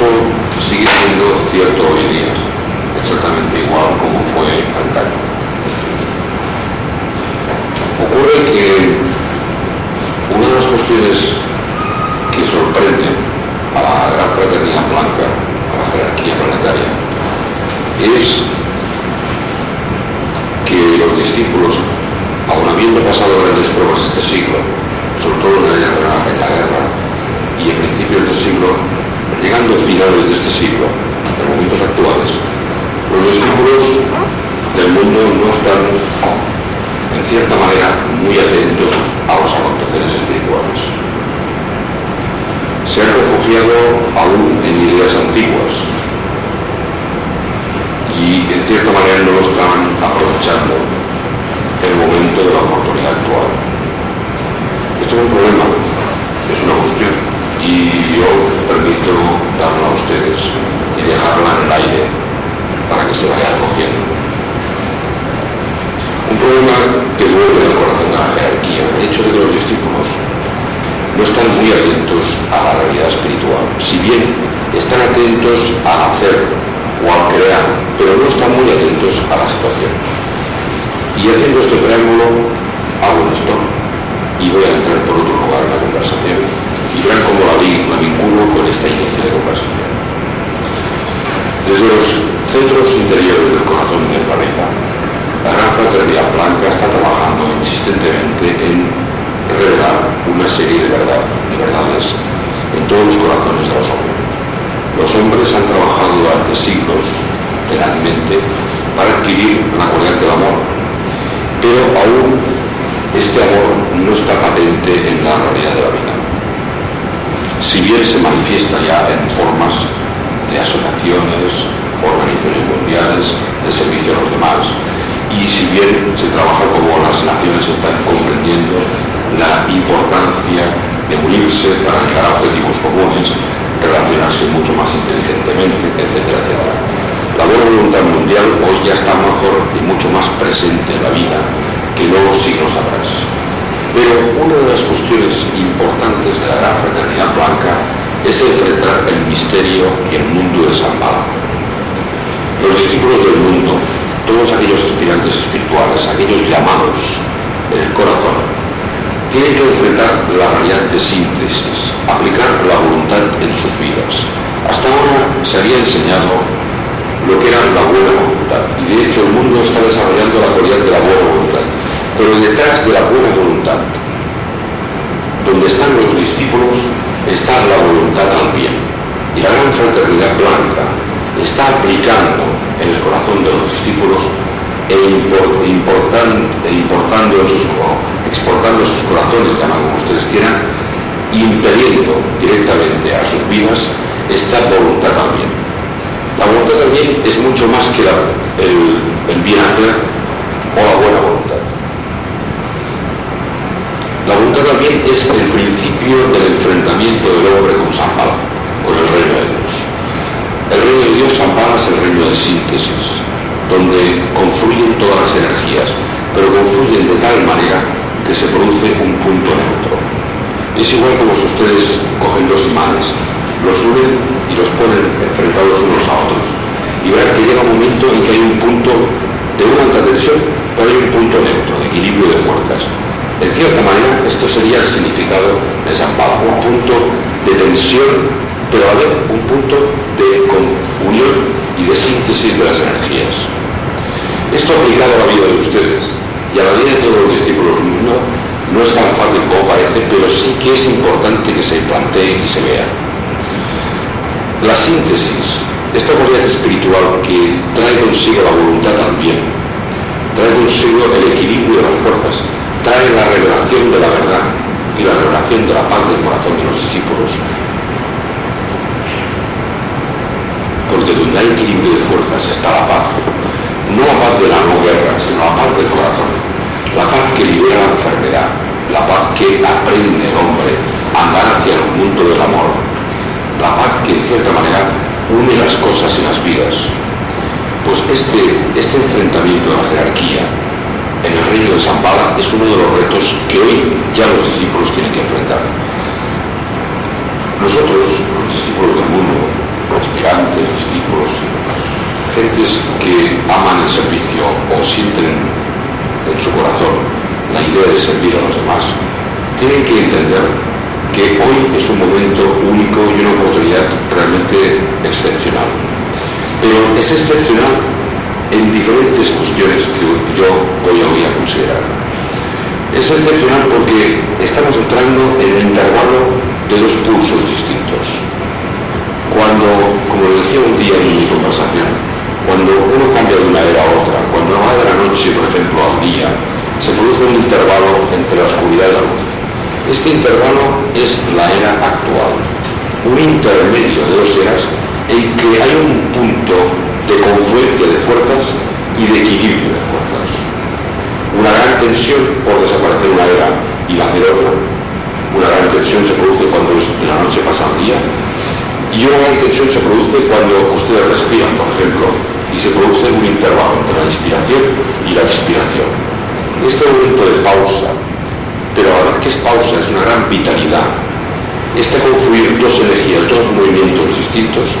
Esto sigue siendo cierto hoy día, exactamente igual como fue antaño. Ocurre que una de las cuestiones que sorprenden a la gran fraternidad blanca, a la jerarquía planetaria, es que los discípulos aun habiendo pasado grandes pruebas este siglo, sobre todo en la guerra, en la guerra y en principios del siglo, llegando a finales de este siglo, en momentos actuales, los discípulos del mundo no están, en cierta manera, muy atentos a los aconteceres espirituales. Se han refugiado aún en ideas antiguas y, en cierta manera, no lo están aprovechando el momento de la oportunidad actual. Esto es un problema, es una cuestión, y yo permito darla a ustedes y dejarla en el aire para que se vaya recogiendo. Un problema que vuelve al corazón de la jerarquía, el hecho de que los discípulos no están muy atentos a la realidad espiritual, si bien están atentos al hacer o al crear, pero no están muy atentos a la situación. Y haciendo este preámbulo, hago esto y voy a entrar por otro lugar en la conversación. Y verán cómo la, la vinculo con esta inicio de conversación. Desde los centros interiores del corazón del planeta, la Gran Fraternidad Blanca está trabajando insistentemente en revelar una serie de, verdad, de verdades en todos los corazones de los hombres. Los hombres han trabajado durante siglos, tenazmente, para adquirir la cualidad del amor, pero aún este amor no está patente en la realidad de la vida. Si bien se manifiesta ya en formas de asociaciones, organizaciones mundiales, de servicio a los demás, y si bien se trabaja como las naciones están comprendiendo la importancia de unirse para llegar a objetivos comunes, relacionarse mucho más inteligentemente, etcétera, etcétera. La buena voluntad mundial hoy ya está mejor y mucho más presente en la vida que luego siglos atrás. Pero una de las cuestiones importantes de la gran fraternidad blanca es enfrentar el misterio y el mundo de San. Los discípulos del mundo, todos aquellos aspirantes espirituales, aquellos llamados en el corazón, tienen que enfrentar la realidad de síntesis, aplicar la voluntad en sus vidas. Hasta ahora se había enseñado lo que era la buena voluntad. Y de hecho el mundo está desarrollando la cualidad de la buena voluntad. Pero detrás de la buena voluntad, donde están los discípulos, está la voluntad al bien. Y la gran fraternidad blanca está aplicando en el corazón de los discípulos e, e importando en sus, exportando sus corazones, llaman como ustedes quieran, impediendo directamente a sus vidas esta voluntad al bien. La voluntad también es mucho más que la, el, el bien hacer o la buena voluntad. La voluntad también es el principio del enfrentamiento del hombre con San Pablo, con el reino de Dios. El reino de Dios, San Pablo, es el reino de síntesis, donde confluyen todas las energías, pero confluyen de tal manera que se produce un punto neutro. Es igual como si ustedes cogen dos imanes, los unen y los ponen enfrentados unos a otros. Y verán que llega un momento en que hay un punto de una alta tensión, pero hay un punto neutro, de equilibrio de fuerzas. En cierta manera, esto sería el significado de San Pablo, un punto de tensión, pero a la vez un punto de unión y de síntesis de las energías. Esto aplicado a la vida de ustedes y a la vida de todos los discípulos mundo No es tan fácil como parece, pero sí que es importante que se plantee y se vea. La síntesis, esta cualidad espiritual que trae consigo la voluntad también, trae consigo el equilibrio de las fuerzas, trae la revelación de la verdad y la revelación de la paz del corazón de los discípulos. Porque donde hay equilibrio de fuerzas está la paz. No la paz de la no guerra, sino la paz del corazón. La paz que libera la enfermedad, la paz que aprende el hombre a andar hacia el mundo del amor, la paz que en cierta manera une las cosas y las vidas. Pues este, este enfrentamiento de la jerarquía reino de San Pablo es uno de los retos que hoy ya los discípulos tienen que enfrentar. Nosotros, los discípulos del mundo, aspirantes, discípulos, gentes que aman el servicio o sienten en su corazón la idea de servir a los demás, tienen que entender que hoy es un momento único y una oportunidad realmente excepcional. Pero es excepcional en diferentes cuestiones que yo voy hoy a considerar. Es excepcional porque estamos entrando en el intervalo de dos pulsos distintos. Cuando, como lo decía un día en mi conversación, cuando uno cambia de una era a otra, cuando va de la noche, por ejemplo, al día, se produce un intervalo entre la oscuridad y la luz. Este intervalo es la era actual, un intermedio de dos eras en que hay un punto de confluencia de fuerzas y de equilibrio de fuerzas. Una gran tensión por desaparecer una era y nacer otra. Una gran tensión se produce cuando de la noche pasa al día y una gran tensión se produce cuando ustedes respiran, por ejemplo, y se produce un intervalo entre la inspiración y la expiración. Este momento de pausa, pero a la vez que es pausa es una gran vitalidad. Este confluir dos energías, dos movimientos distintos,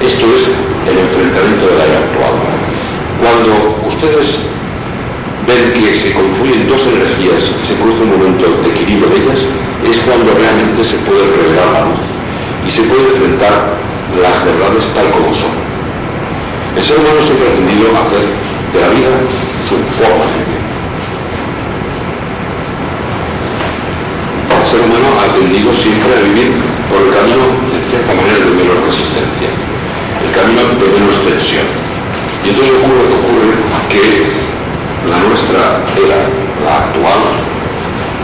esto es el enfrentamiento de la era actual. Cuando ustedes ven que se confluyen dos energías y se produce un momento de equilibrio de ellas, es cuando realmente se puede revelar la luz y se puede enfrentar las verdades tal como son. El ser humano siempre ha tendido a hacer de la vida su forma de vivir. El ser humano ha tendido siempre a vivir por el camino, de cierta manera, de menos resistencia, el camino de menos tensión. Y entonces ocurre, ocurre que la nuestra era, la actual,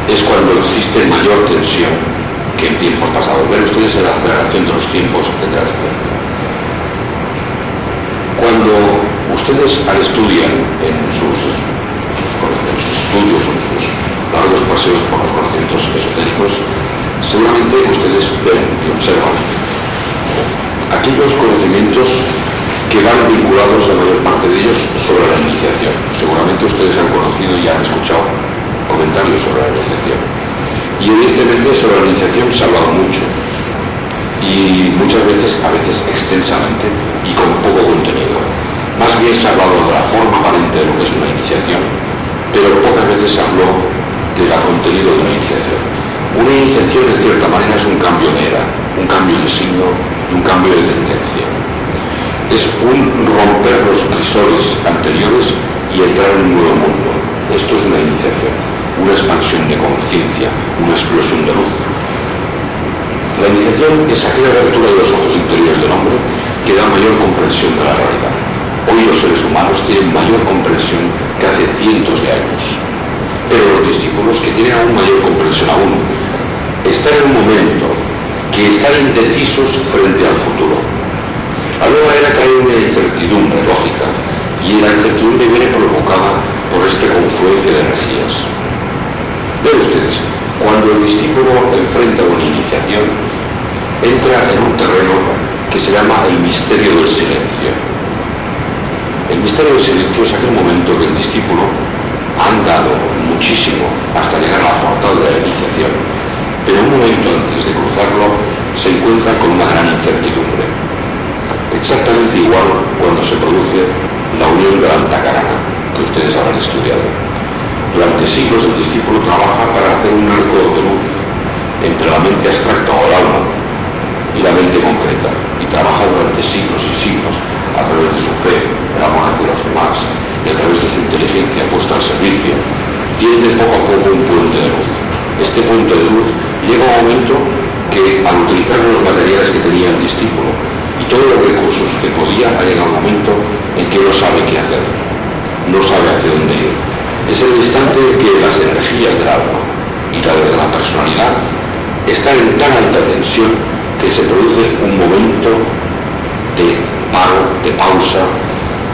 es cuando existe mayor tensión que en tiempos pasados. Ven ustedes la aceleración de los tiempos, etcétera, etcétera cuando ustedes estudian en sus, en sus estudios en sus largos paseos por los conocimientos esotéricos, seguramente ustedes ven y observan aquellos conocimientos que van vinculados, la mayor parte de ellos, sobre la iniciación. Seguramente ustedes han conocido y han escuchado comentarios sobre la iniciación. Y evidentemente sobre la iniciación se ha hablado mucho. Y muchas veces, a veces extensamente, y con poco contenido. Más bien se ha hablado de la forma aparente de lo que es una iniciación, pero pocas veces se habló del contenido de una iniciación. Una iniciación, en cierta manera, es un cambio de era, un cambio de signo un cambio de tendencia. Es un romper los crisores anteriores y entrar en un nuevo mundo. Esto es una iniciación, una expansión de conciencia, una explosión de luz. La iniciación es aquella abertura de los ojos interiores del hombre que da mayor comprensión de la realidad. Hoy los seres humanos tienen mayor comprensión que hace cientos de años. Pero los discípulos, que tienen aún mayor comprensión aún, están en un momento que están indecisos frente al futuro. La nueva era trae una incertidumbre lógica y la incertidumbre viene provocada por esta confluencia de energías. Ven ustedes, cuando el discípulo enfrenta una iniciación, entra en un terreno que se llama el misterio del silencio. El misterio del silencio es aquel momento que el discípulo ha andado muchísimo hasta llegar a la portal de la iniciación, pero un momento antes de cruzarlo se encuentra con una gran incertidumbre. Exactamente igual cuando se produce la unión de la antacarana, que ustedes habrán estudiado. Durante siglos el discípulo trabaja para hacer un arco de luz entre la mente abstracta o el alma y la mente concreta y trabaja durante siglos y siglos a través de su fe, el amor hacia los demás y a través de su inteligencia puesta al servicio, tiende poco a poco un puente de luz. Utilizar los materiales que tenía el discípulo y todos los recursos que podía, ha llegado un momento en que no sabe qué hacer, no sabe hacia dónde ir. Es el instante en que las energías del alma y la de la personalidad están en tan alta tensión que se produce un momento de paro, de pausa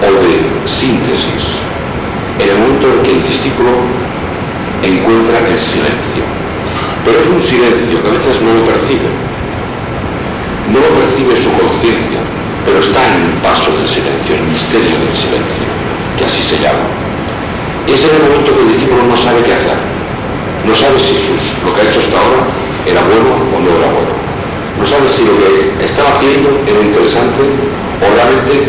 o de síntesis. En el momento en que el discípulo encuentra el silencio. Pero es un silencio que a veces no lo percibe, no lo percibe su conciencia, pero está en el paso del silencio, el misterio del silencio, que así se llama. Es en el momento que el discípulo no sabe qué hacer, no sabe si sus, lo que ha hecho hasta ahora era bueno o no era bueno, no sabe si lo que estaba haciendo era interesante o realmente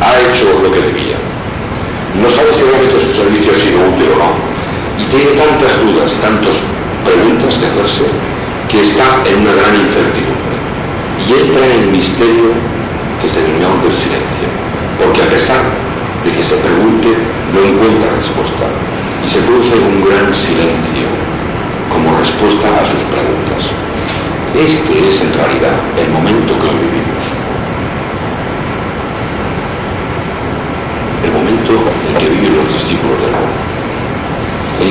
ha hecho lo que debía, no sabe si realmente su servicio ha sido útil o no, y tiene tantas dudas, tantas preguntas que hacerse, que está en una gran incertidumbre y entra en el misterio que se denomina del silencio, porque a pesar de que se pregunte, no encuentra respuesta y se produce un gran silencio como respuesta a sus preguntas. Este es en realidad el momento que hoy vivimos. El momento en que viven los discípulos del amor.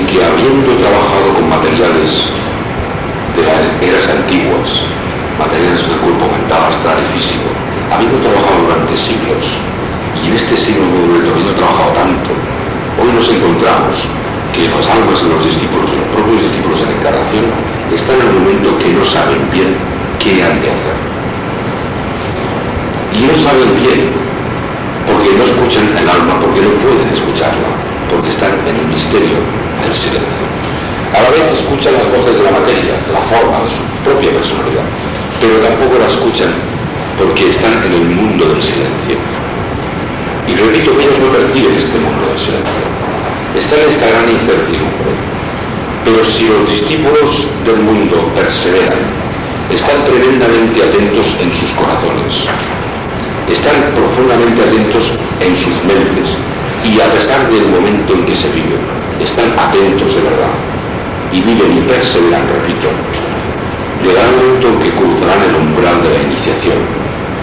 Que habiendo trabajado con materiales de las eras antiguas, materiales del cuerpo mental, astral y físico, habiendo trabajado durante siglos, y en este siglo nuevo habiendo trabajado tanto, hoy nos encontramos que las almas de los discípulos, de los propios discípulos en encarnación, están en un momento que no saben bien qué han de hacer. Y no saben bien porque no escuchan el alma, porque no pueden escucharla, porque están en el misterio del silencio. A la vez escuchan las voces de la materia, la forma de su propia personalidad, pero tampoco la escuchan porque están en el mundo del silencio. Y repito que ellos no perciben este mundo del silencio. Están en esta gran incertidumbre. Pero si los discípulos del mundo perseveran, están tremendamente atentos en sus corazones, están profundamente atentos en sus mentes y a pesar del momento en que se vive, están atentos de verdad y viven y perseveran, repito, llegará un momento en que cruzarán el umbral de la iniciación,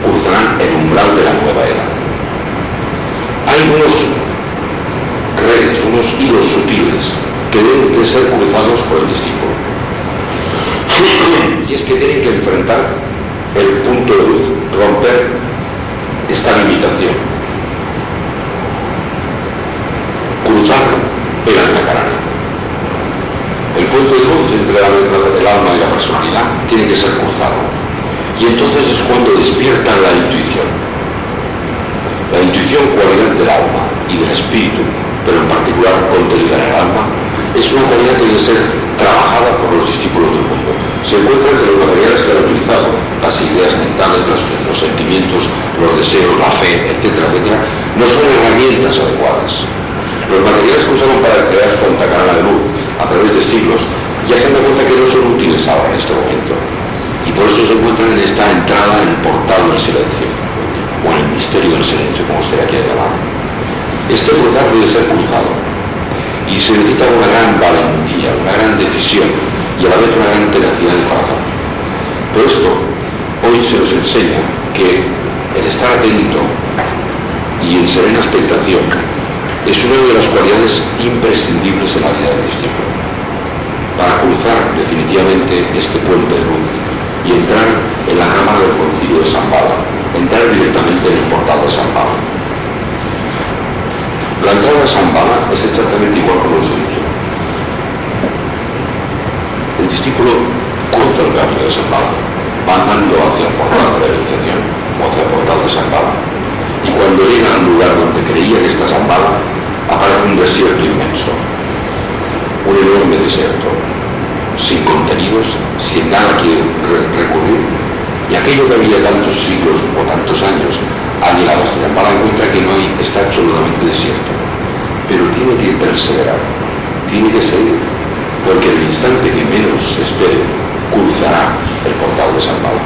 cruzarán el umbral de la nueva era. Hay unos redes, unos hilos sutiles que deben de ser cruzados por el discípulo. Y es que tienen que enfrentar el punto de luz, romper esta limitación, cruzar el puente de luz entre el alma y la personalidad tiene que ser cruzado. Y entonces es cuando despierta la intuición. La intuición, cualidad del alma y del espíritu, pero en particular contenida en el alma, es una cualidad que debe ser trabajada por los discípulos del mundo. Se encuentra entre los materiales que han utilizado, las ideas mentales, los, los sentimientos, los deseos, la fe, etcétera, etcétera, no son herramientas adecuadas. Los materiales que usaron para crear su antacarana de luz a través de siglos, ya se han dado cuenta que no son útiles ahora en este momento. Y por eso se encuentran en esta entrada en el portal del silencio, o en el misterio del silencio, como se le quiera llamar. Este cruzar debe ser cruzado. Y se necesita una gran valentía, una gran decisión y a la vez una gran tenacidad de corazón. Por esto, hoy se nos enseña que el estar atento y en serena expectación es una de las cualidades imprescindibles en la vida del discípulo para cruzar definitivamente este puente de luz y entrar en la cámara del concilio de San Bala, entrar directamente en el portal de San Bala. La entrada de San Bala es exactamente igual como he dicho. El discípulo cruza el camino de San Bala, va andando hacia el portal de la iniciación o hacia el portal de San Bala y cuando llega al lugar donde creía que está Zambala, aparece un desierto inmenso, un enorme desierto, sin contenidos, sin nada que recurrir, y aquello que había tantos siglos o tantos años ha llegado hasta Zambala encuentra que no hay, está absolutamente desierto, pero tiene que perseverar, tiene que seguir, porque el instante que menos se espere, cruzará el portal de Zambala,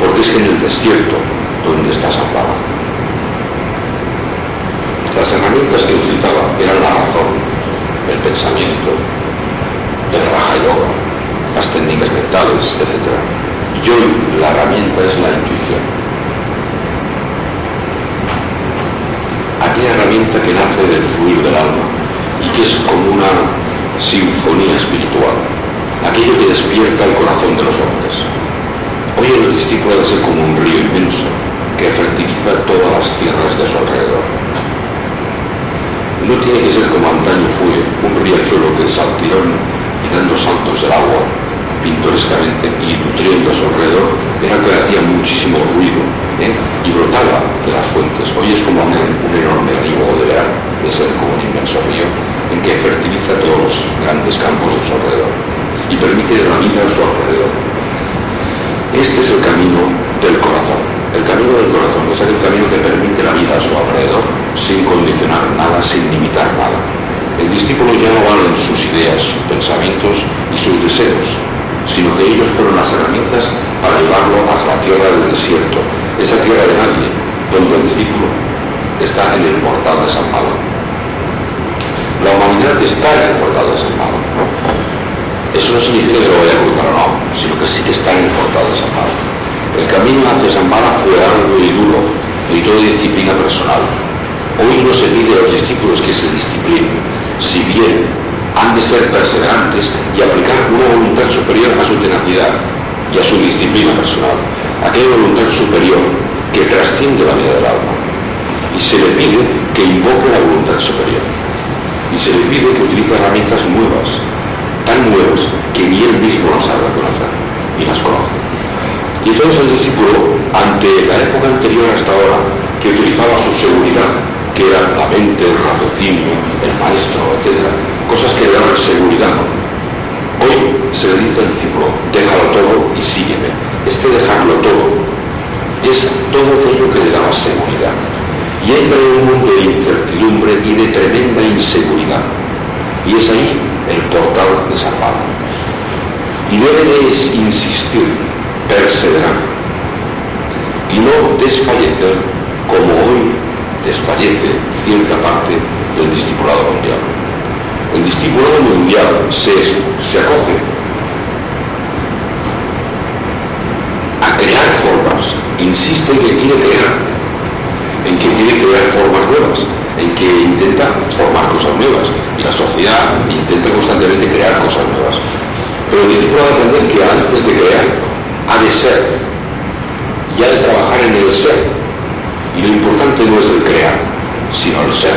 porque es que en el desierto donde está Zambala. Las herramientas que utilizaba eran la razón, el pensamiento, el raja yoga, las técnicas mentales, etc. Y hoy la herramienta es la intuición. Aquella herramienta que nace del fluir del alma y que es como una sinfonía espiritual, aquello que despierta el corazón de los hombres. Hoy el discípulo debe ser como un río inmenso que fertiliza todas las tierras de su alrededor. No tiene que ser como antaño fue un riachuelo que saltirón y dando saltos del agua pintorescamente y nutriendo a su alrededor, era que hacía muchísimo ruido ¿eh? y brotaba de las fuentes. Hoy es como un, enorme río de verano, de ser como un inmenso río, en que fertiliza todos los grandes campos de su alrededor y permite la vida a su alrededor. Este es el camino del corazón. El camino del corazón es el camino que permite la vida a su alrededor sin condicionar nada, sin limitar nada. El discípulo ya no vale en sus ideas, sus pensamientos y sus deseos, sino que ellos fueron las herramientas para llevarlo hasta la tierra del desierto, esa tierra de nadie, donde el discípulo está en el portal de San Malo. La humanidad está en el portal de San Malo. Eso no significa que lo vaya a cruzar o no, sino que sí que está en el portal de San Malo. El camino hacia San Bala fue largo y duro, y toda disciplina personal. Hoy no se pide a los discípulos que se disciplinen, si bien han de ser perseverantes y aplicar una voluntad superior a su tenacidad y a su disciplina personal, aquella voluntad superior que trasciende la vida del alma. Y se le pide que invoque la voluntad superior. Y se le pide que utilice herramientas nuevas, tan nuevas que ni él mismo las haga conocer, y las conoce. Y entonces el discípulo, ante la época anterior hasta ahora, que utilizaba su seguridad, que era la mente, el raciocinio, el maestro, etc., cosas que le daban seguridad, hoy se le dice al discípulo, déjalo todo y sígueme. Este dejarlo todo es todo aquello que le daba seguridad. Y entra en un mundo de incertidumbre y de tremenda inseguridad. Y es ahí el portal de San Pablo. Y debe de insistir perseverar y no desfallecer como hoy desfallece cierta parte del discipulado mundial. El discipulado mundial se, se acoge a crear formas, insiste en que quiere crear, en que quiere crear formas nuevas, en que intenta formar cosas nuevas y la sociedad intenta constantemente crear cosas nuevas. Pero el a aprender que antes de crear ha de ser y ha de trabajar en el ser. Y lo importante no es el crear, sino el ser.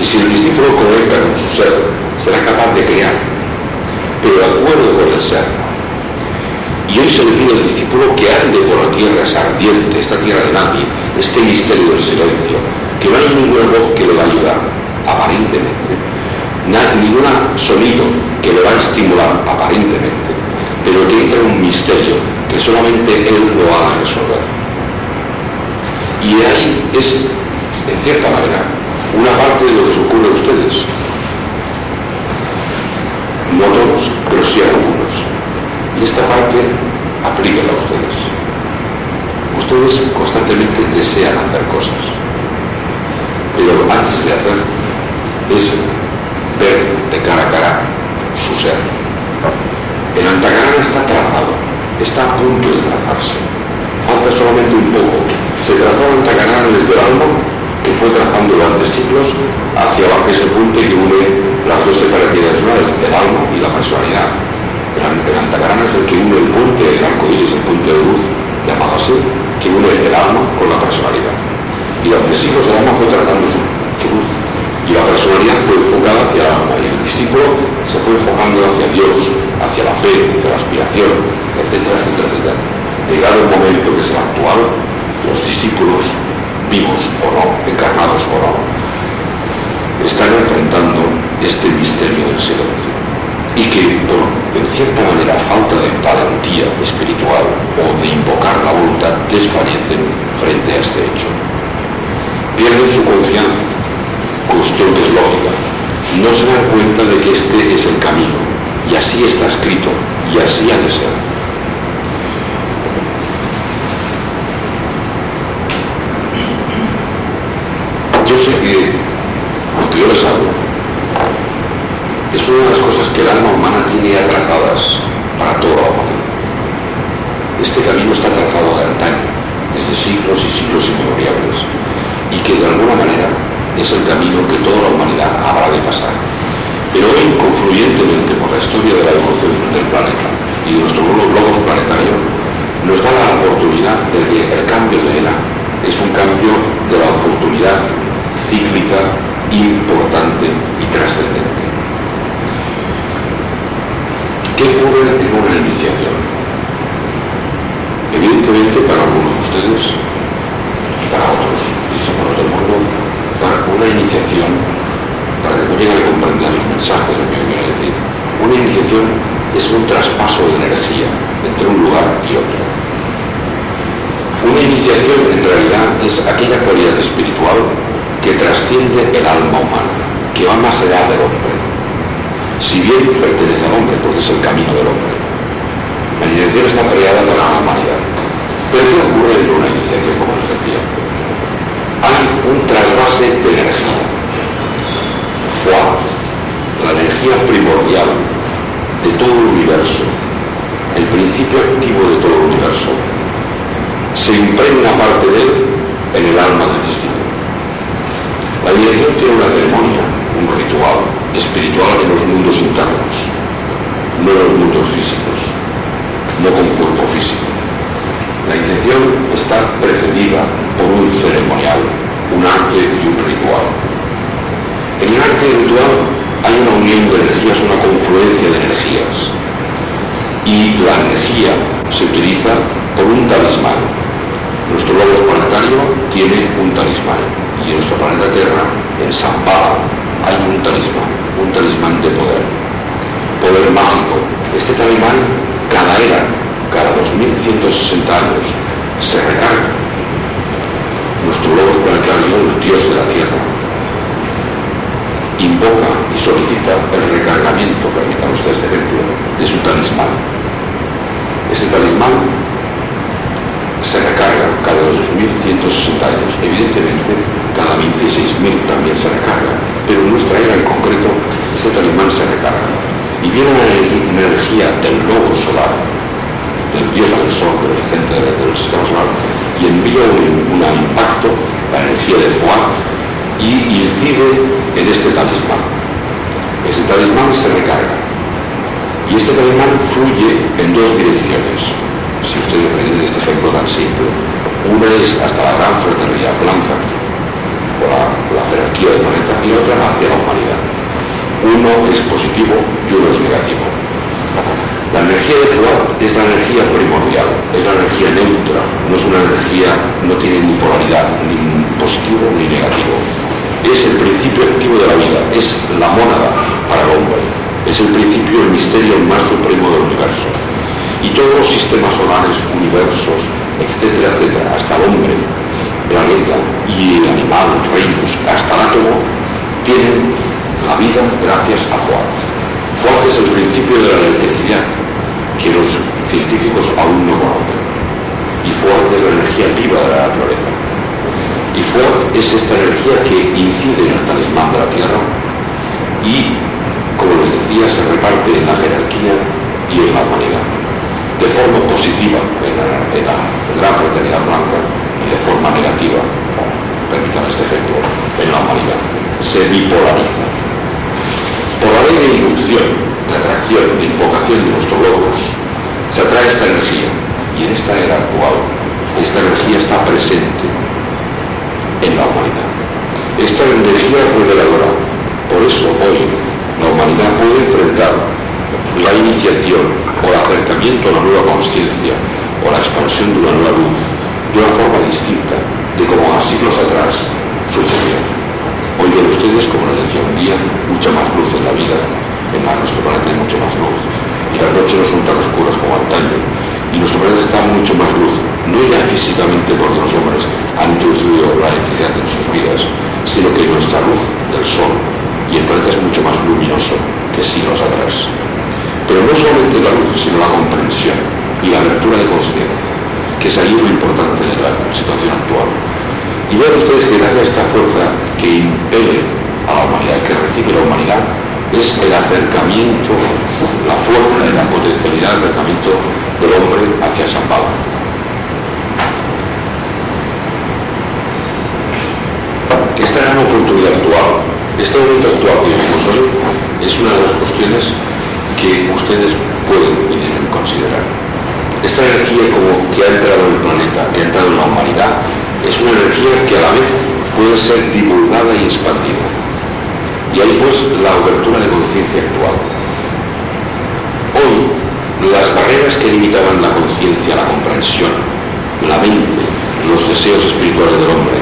Y si el discípulo conecta con su ser, será capaz de crear, pero de acuerdo con el ser. Y hoy se le pide al discípulo que ande por la tierra ardiente, esta tierra de nadie, este misterio del silencio, que no hay ninguna voz que le va a ayudar, aparentemente, ningún sonido que le va a estimular, aparentemente, pero que un misterio que solamente Él lo ha de resolver. Y ahí es, en cierta manera, una parte de lo que se ocurre a ustedes. No todos, pero sí algunos. Y esta parte aplíquenla a ustedes. Ustedes constantemente desean hacer cosas, pero antes de hacer es ver de cara a cara su ser el Antagrana está trazado, está a punto de trazarse. Falta solamente un poco. Se trazó el Antagrana desde el alma, que fue trazando durante siglos hacia abajo, que es el punto que une las dos separatividades, una del alma y la personalidad. El, Antagrana es el que une el punto, el arco iris, el punto de luz, llamado así, que une el alma con la personalidad. Y durante siglos el alma fue trazando su luz y la personalidad fue enfocada hacia el alma y el discípulo se fue enfocando hacia Dios, hacia la fe, hacia la aspiración, etcétera, etcétera, etcétera. Llegado el momento que es el actual, los discípulos, vivos o no, encarnados o no, están enfrentando este misterio del silencio y que, por, en cierta manera, falta de valentía espiritual o de invocar la voluntad, desfallecen frente a este hecho. Pierden su confianza cuestión que lógica, no se dan cuenta de que este es el camino, y así está escrito, y así ha de ser. Yo sé que lo que yo les hablo es una de las cosas que el alma utiliza por un talismán. Nuestro globo planetario tiene un talismán y en nuestro planeta Tierra, en Pablo, hay un talismán, un talismán de poder, poder mágico. Este talismán, cada era, cada 2160 años, se recarga. Nuestro lobo planetario, el dios de la Tierra, invoca y solicita el recargamiento, permitan ustedes este ejemplo, de su talismán. Este talismán se recarga cada 2160 años. Evidentemente, cada 26.000 también se recarga, pero en nuestra era en concreto este talismán se recarga. Y viene una energía del lobo solar, del dios del sol, del gente del, sistema solar, y envía un, impacto, la energía de Fuá, y incide en este talismán. Ese talismán se recarga. Y este talismán fluye en dos direcciones. Si ustedes aprenden este ejemplo tan simple, una es hasta la gran fraternidad blanca, la, la jerarquía del planeta y otra hacia la humanidad. Uno es positivo y uno es negativo. La energía de Fuat es la energía primordial, es la energía neutra, no es una energía, no tiene ni polaridad, ni positivo ni negativo. Es el principio activo de la vida, es la mónada para el hombre, es el principio, el misterio más supremo del universo. Y todos los sistemas solares, universos, etcétera, etcétera, hasta el hombre, planeta y el animal, reinos, hasta el átomo, tienen la vida gracias a Fuat. Fuat es el principio de la electricidad que los científicos aún no conocen. Y Fuat es la energía viva de la naturaleza. Y Fuat es esta energía que incide en el talismán de la Tierra y, como les decía, se reparte en la jerarquía y en la humanidad. De forma positiva en la, gran fraternidad blanca y de forma negativa, permítanme este ejemplo, en la humanidad. Se bipolariza. Por la ley de inducción, de atracción, de invocación de nuestros logros, se atrae esta energía. Y en esta era actual, esta energía está presente en la humanidad. Esta energía es reveladora. Por eso hoy la humanidad puede enfrentar la iniciación o el acercamiento a la nueva conciencia o la expansión de una nueva luz de una forma distinta de como a siglos atrás sucedió. Hoy ven ustedes, como les decía un día, mucha más luz en la vida, en nuestro planeta hay mucho más luz. Y las noches no son tan oscuras como antaño. Y nuestro planeta está mucho más luz, no ya físicamente porque los hombres han introducido la electricidad en sus vidas, sino que nuestra luz del sol y el planeta es mucho más luminoso que siglos atrás. Pero no solamente la luz, sino la comprensión y la abertura de conciencia que es ahí lo importante de la situación actual. Y vean ustedes que gracias a esta fuerza que impele a la humanidad, que recibe la humanidad, es el acercamiento, la fuerza y la potencialidad de acercamiento del hombre hacia Shambhala. Esta gran oportunidad actual, este momento actual que vivimos hoy, es una de las cuestiones que ustedes pueden y deben considerar. Esta energía como que ha entrado en el planeta, que ha entrado en la humanidad, es una energía que a la vez puede ser divulgada y expandida. Y ahí pues la abertura de conciencia actual. Hoy, las barreras que limitaban la conciencia, la comprensión, la mente, los deseos espirituales del hombre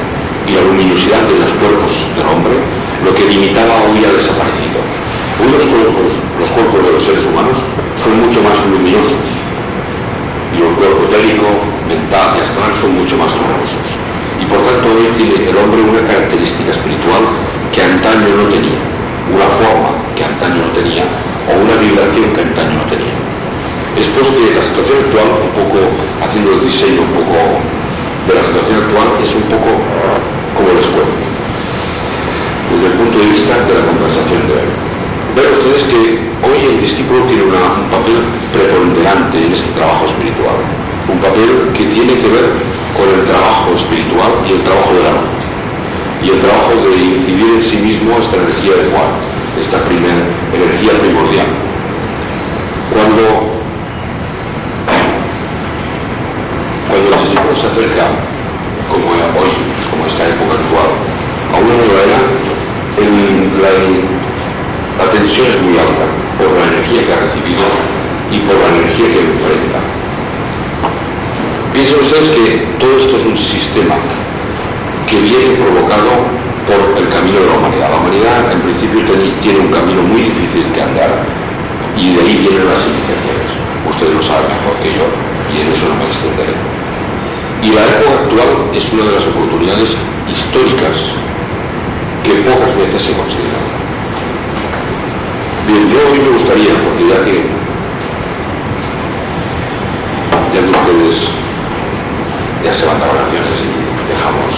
y la luminosidad de los cuerpos del hombre, lo que limitaba hoy ha desaparecido. Hoy los cuerpos, los cuerpos de los seres humanos son mucho más luminosos y el cuerpo etérico, mental y astral son mucho más luminosos. Y por tanto hoy tiene el hombre una característica espiritual que antaño no tenía, una forma que antaño no tenía o una vibración que antaño no tenía. Después de la situación actual, un poco haciendo el diseño un poco de la situación actual, es un poco como les cuento, desde el punto de vista de la conversación de hoy. Ven ustedes que hoy el discípulo tiene un papel preponderante en este trabajo espiritual, un papel que tiene que ver con el trabajo espiritual y el trabajo de la luz, y el trabajo de incidir en sí mismo esta energía de Juan, esta primera energía primordial. Cuando, cuando el discípulo se acerca, como hoy, como esta época actual, a una nueva era, la, la tensión es muy alta por la energía que ha recibido y por la energía que enfrenta. Piensen ustedes que todo esto es un sistema que viene provocado por el camino de la humanidad. La humanidad en principio tiene un camino muy difícil que andar y de ahí vienen las iniciativas. Ustedes lo saben mejor que yo y en eso no me extenderé. Y la época actual es una de las oportunidades históricas que pocas veces se consideran. Bien, yo hoy me gustaría, porque ya que ya que ustedes ya se van de vacaciones y dejamos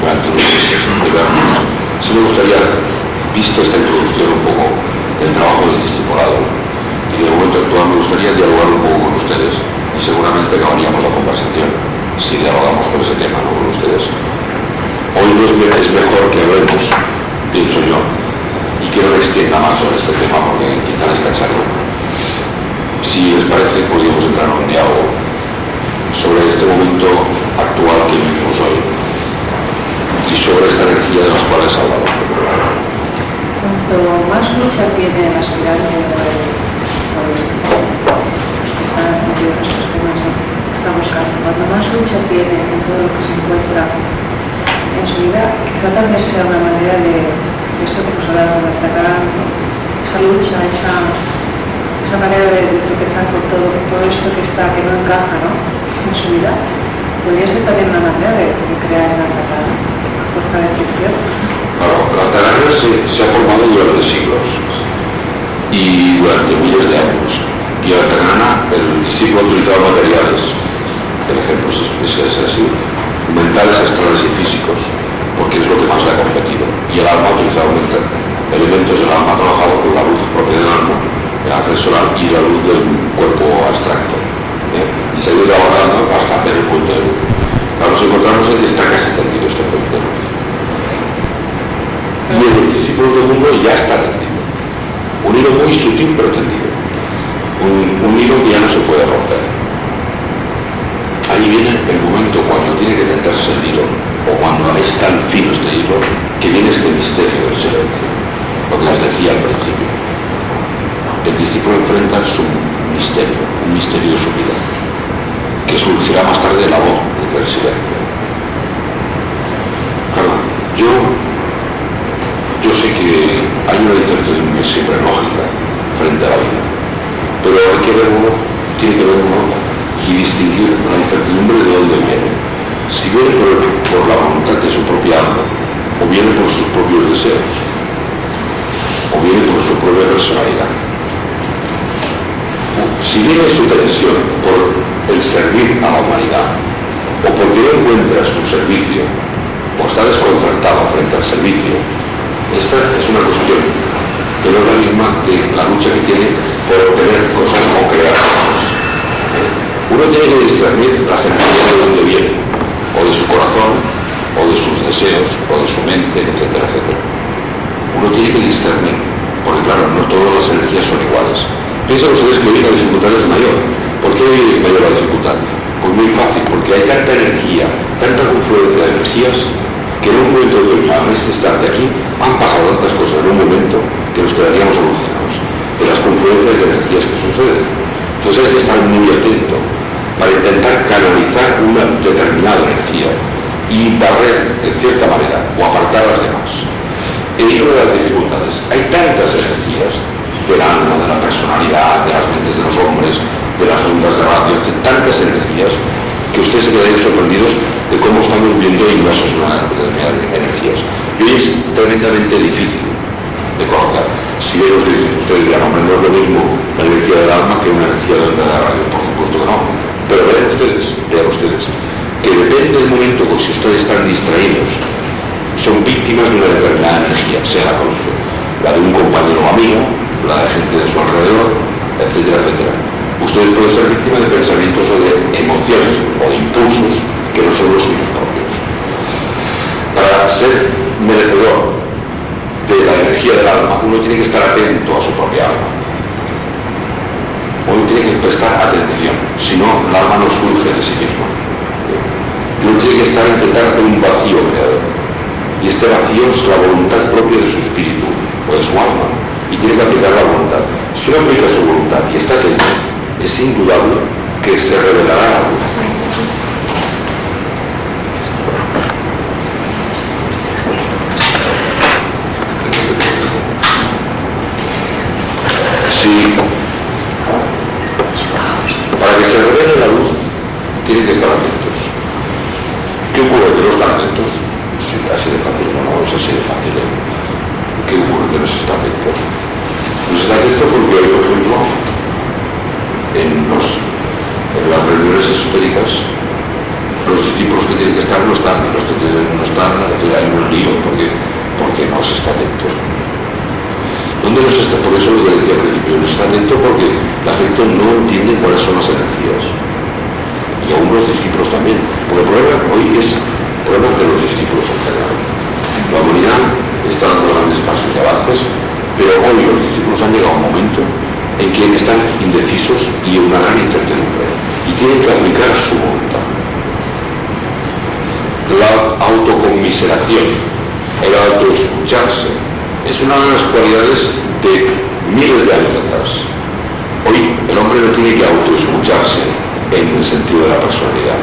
durante unos meses de vernos, sí me gustaría, visto esta introducción un poco del trabajo del discipulado y del momento actual, me gustaría dialogar un poco con ustedes y seguramente acabaríamos la conversación si dialogamos con ese tema, ¿no? Con ustedes. Hoy no es, es mejor que hablemos, pienso yo, y que no me extienda más sobre este tema porque quizá les cansaría. Si les parece, podríamos entrar en un diálogo sobre este momento actual que vivimos hoy y sobre esta energía de las cuales hablado. Cuanto más lucha tiene el aspirante o el, que está en medio de estos temas que está buscando, cuanto más lucha tiene en todo lo que se encuentra en su vida, quizá también sea una manera de, de esto que nos hablamos de atacar, esa lucha, esa, esa manera de, de tropezar con todo, todo esto que está, que no encaja, ¿no? en su vida, podría ser también una manera de, de crear una katana, fuerza de fricción. Claro, la katana se, se, ha formado durante siglos y durante miles de años. Y la katana, el discípulo ha utilizado materiales, el ejemplo es, es, es así, mentales, astrales y físicos, porque es lo que más le ha competido. Y el alma ha utilizado elementos del alma, ha trabajado con la luz propia del alma, el ángel solar y la luz del cuerpo abstracto. ¿eh? y seguir trabajando hasta hacer el punto de luz. Claro, nos encontramos en que está casi tendido este punto de luz. Y en los discípulos del mundo ya está tendido. Un hilo muy sutil pero tendido. Un, un hilo que ya no se puede romper. Ahí viene el momento cuando tiene que tenderse el hilo, o cuando es tan fino este hilo, que viene este misterio del silencio, lo que les decía al principio. El discípulo enfrenta su misterio, un misterio de su vida, que surgirá más tarde de la voz del silencio. Claro, yo, yo sé que hay una incertidumbre siempre lógica frente a la vida, pero hay que ver uno, tiene que ver uno y distinguir la incertidumbre de dónde viene. Si viene por, la voluntad de su propia alma, o viene por sus propios deseos, o viene por su propia personalidad si viene su tensión por el servir a la humanidad, o porque no encuentra su servicio, o está desconcertado frente al servicio, esta es una cuestión que no es la misma que la lucha que tiene por obtener cosas o crear cosas. Uno tiene que discernir las energías de dónde vienen, o de su corazón, o de sus deseos, o de su mente, etcétera, etcétera. Uno tiene que discernir, porque claro, no todas las energías son iguales. Piensan ustedes que hoy la dificultad es mayor. ¿Por qué hoy es mayor la dificultad? Pues muy fácil, porque hay tanta energía, tanta confluencia de energías, que en un momento determinado, en este instante aquí, han pasado tantas cosas en un momento que nos quedaríamos alucinados de las confluencias de energías que suceden. Entonces hay que estar muy atento para intentar canalizar una determinada energía y barrer, en cierta manera, o apartar las demás. En una de las dificultades, hay tantas energías del alma, de la personalidad, de las mentes de los hombres, de las ondas de radio, tantas energías que ustedes se quedarían sorprendidos de cómo estamos viendo inmersos en una determinadas energías. Y hoy es tremendamente difícil de conocer. Si ellos dicen, ustedes dirán, hombre, no es lo mismo la energía del alma que una energía de onda de radio, por supuesto que no. Pero vean ustedes, vean ustedes, que depende del momento que si ustedes están distraídos, son víctimas de una determinada energía, sea la de un compañero o amigo, la de gente de su alrededor, etcétera, etcétera. Ustedes pueden ser víctimas de pensamientos o de emociones o de impulsos que no son los suyos propios. Para ser merecedor de la energía del alma, uno tiene que estar atento a su propia alma. Uno tiene que prestar atención, si no, el alma no surge de sí mismo. Uno tiene que estar hacer un vacío creador. Y este vacío es la voluntad propia de su espíritu o de su alma. Y tiene que aplicar la voluntad. Si uno aplica su voluntad y está atento, es indudable que se revelará la luz. Sí. Para que se revele la luz, tienen que estar atentos. ¿Qué ocurre? Que no están atentos. Sí, así de fácil, no, no es así de fácil. ¿eh? ¿Qué ocurre? Que no se está atento. No se está atento porque hoy, por ejemplo, en, los, en las reuniones esotéricas, los discípulos que tienen que estar no están, y los que tienen, no están, hay un lío porque, porque no se está atento. ¿Dónde nos está? Por eso lo que decía al principio, no está atento porque la gente no entiende cuáles son las energías. Y aún los discípulos también. Porque el problema hoy es el problema de los discípulos en general. La humanidad está dando grandes pasos y avances, pero hoy los discípulos han llegado a un momento en que están indecisos y en una gran incertidumbre. Y tienen que aplicar su voluntad. La autoconmiseración, el autoescucharse, es una de las cualidades de miles de años atrás. Hoy el hombre no tiene que autoescucharse en el sentido de la personalidad,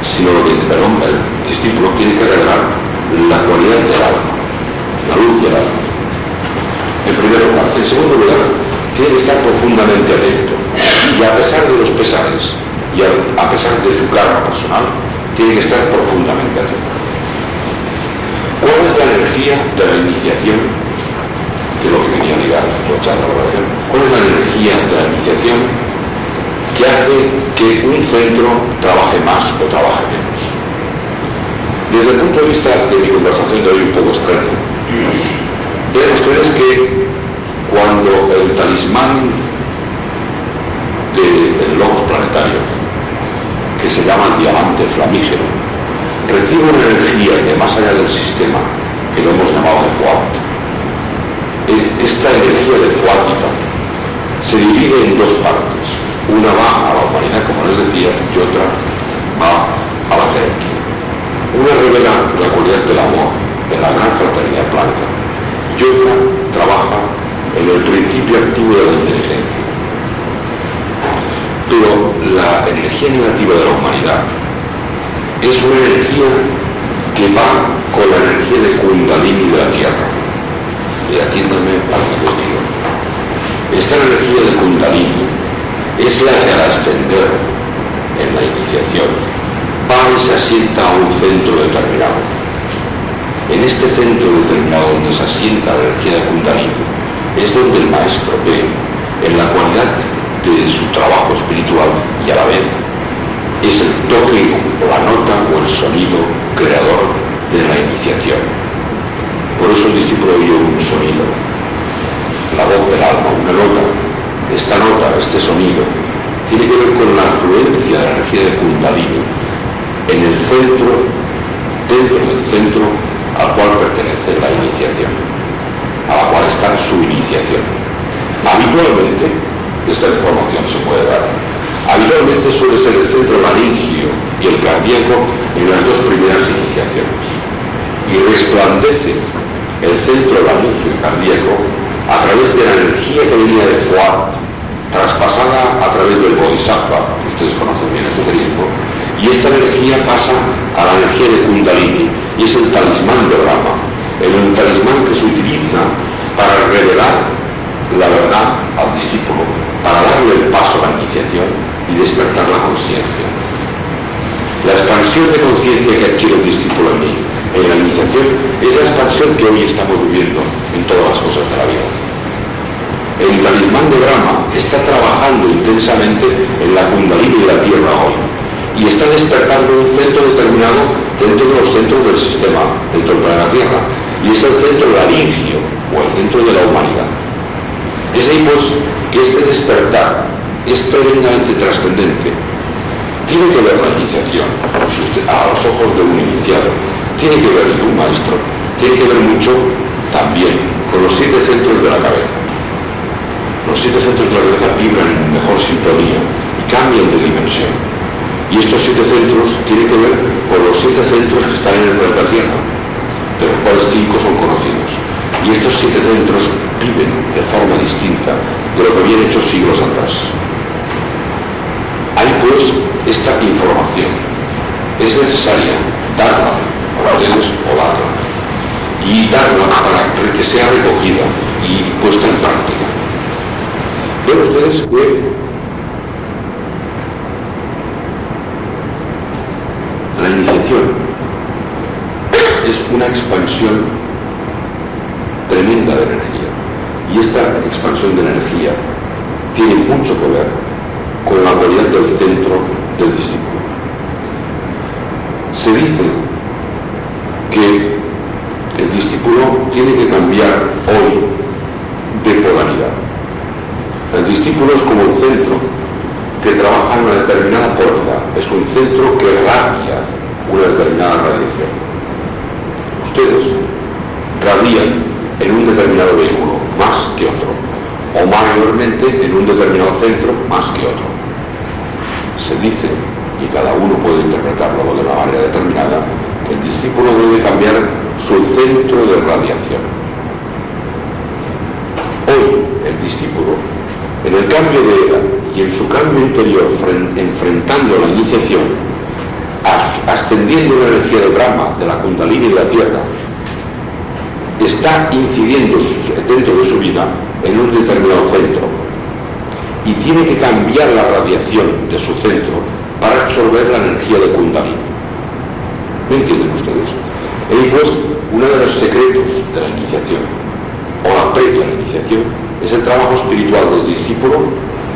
sino que el hombre, el discípulo, tiene que revelar la cualidad del alma, la luz del alma. En primer lugar. En segundo lugar, tiene que estar profundamente atento. Y a pesar de los pesares, y a pesar de su karma personal, tiene que estar profundamente atento. ¿Cuál es la energía de la iniciación que es lo que venía a ligar la oración. ¿Cuál es la energía de la iniciación que hace que un centro trabaje más o trabaje menos? Desde el punto de vista de mi conversación de hoy un poco extraño, vean ustedes que cuando el talismán del logos planetario, que se llama el diamante flamígero, recibe una energía que más allá del sistema, que lo hemos llamado de Fuat, esta energía de Fuátita se divide en dos partes. Una va a la humanidad, como les decía, y otra va a la jerarquía. Una revela la cualidad del amor en la gran fraternidad blanca y otra trabaja en el principio activo de la inteligencia. Pero la energía negativa de la humanidad es una energía que va con la energía de Kundalini de la Tierra y atiéndame para que digo. Esta energía de Kundalini es la que al ascender en la iniciación va y se asienta a un centro determinado. En este centro determinado donde se asienta la energía de Kundalini es donde el maestro ve en la cualidad de su trabajo espiritual y a la vez es el toque o la nota o el sonido creador de la iniciación. Por eso el discípulo oyó un sonido, la voz del alma, una nota. Esta nota, este sonido, tiene que ver con la afluencia de la centro, dentro del centro al cual pertenece la iniciación, a la cual está su iniciación. Habitualmente, esta información se puede dar. Habitualmente suele ser el centro laringio y el cardíaco en las dos primeras iniciaciones. Y resplandece el centro laringio y cardíaco a través de la energía que venía de Fuad, traspasada a través del Bodhisattva, que ustedes conocen bien el esoterismo, y esta energía pasa a la energía de Kundalini, y es el talismán de Brahma, el talismán que se utiliza para revelar la verdad al discípulo, para darle el paso a la iniciación y despertar la conciencia. La expansión de conciencia que adquiere el discípulo en mí, en la iniciación, es la expansión que hoy estamos viviendo en todas las cosas de la vida. El talismán de Brahma está trabajando intensamente en la kundalini de la Tierra hoy y está despertando un centro determinado dentro de los centros del sistema, dentro del planeta Tierra, y es el centro laringio o el centro de la humanidad. Es ahí pues que este despertar es tremendamente trascendente. Tiene que ver la iniciación, a los ojos de un iniciado, tiene que ver de un maestro, tiene que ver mucho también con los siete centros de la cabeza. Los siete centros de la cabeza vibran en mejor sintonía y cambian de dimensión. Y estos siete centros tienen que ver con los siete centros que están en el planeta Tierra, de los cuales cinco son conocidos. Y estos siete centros viven de forma distinta de lo que habían hecho siglos atrás. Hay pues esta información. Es necesaria darla a ustedes o darla. Y darla para que sea recogida y puesta en práctica. Ven ustedes que La iniciación es una expansión tremenda de energía. Y esta expansión de energía tiene mucho que ver con la cualidad del centro del discípulo. Se dice que el discípulo tiene que cambiar hoy de polaridad. El discípulo es como un centro que trabaja en una determinada polaridad, es un centro que radia una determinada radiación. Ustedes radian en un determinado vehículo más que otro, o mayormente en un determinado centro más que otro. Se dice, y cada uno puede interpretarlo de una manera determinada, que el discípulo debe cambiar su centro de radiación. Hoy el discípulo en el cambio de era y en su cambio interior, enfrentando la iniciación, ascendiendo la energía de Brahma, de la Kundalini de la Tierra, está incidiendo dentro de su vida en un determinado centro y tiene que cambiar la radiación de su centro para absorber la energía de Kundalini. ¿Me entienden ustedes? Y pues uno de los secretos de la iniciación, o la previa la iniciación, es el trabajo espiritual del discípulo,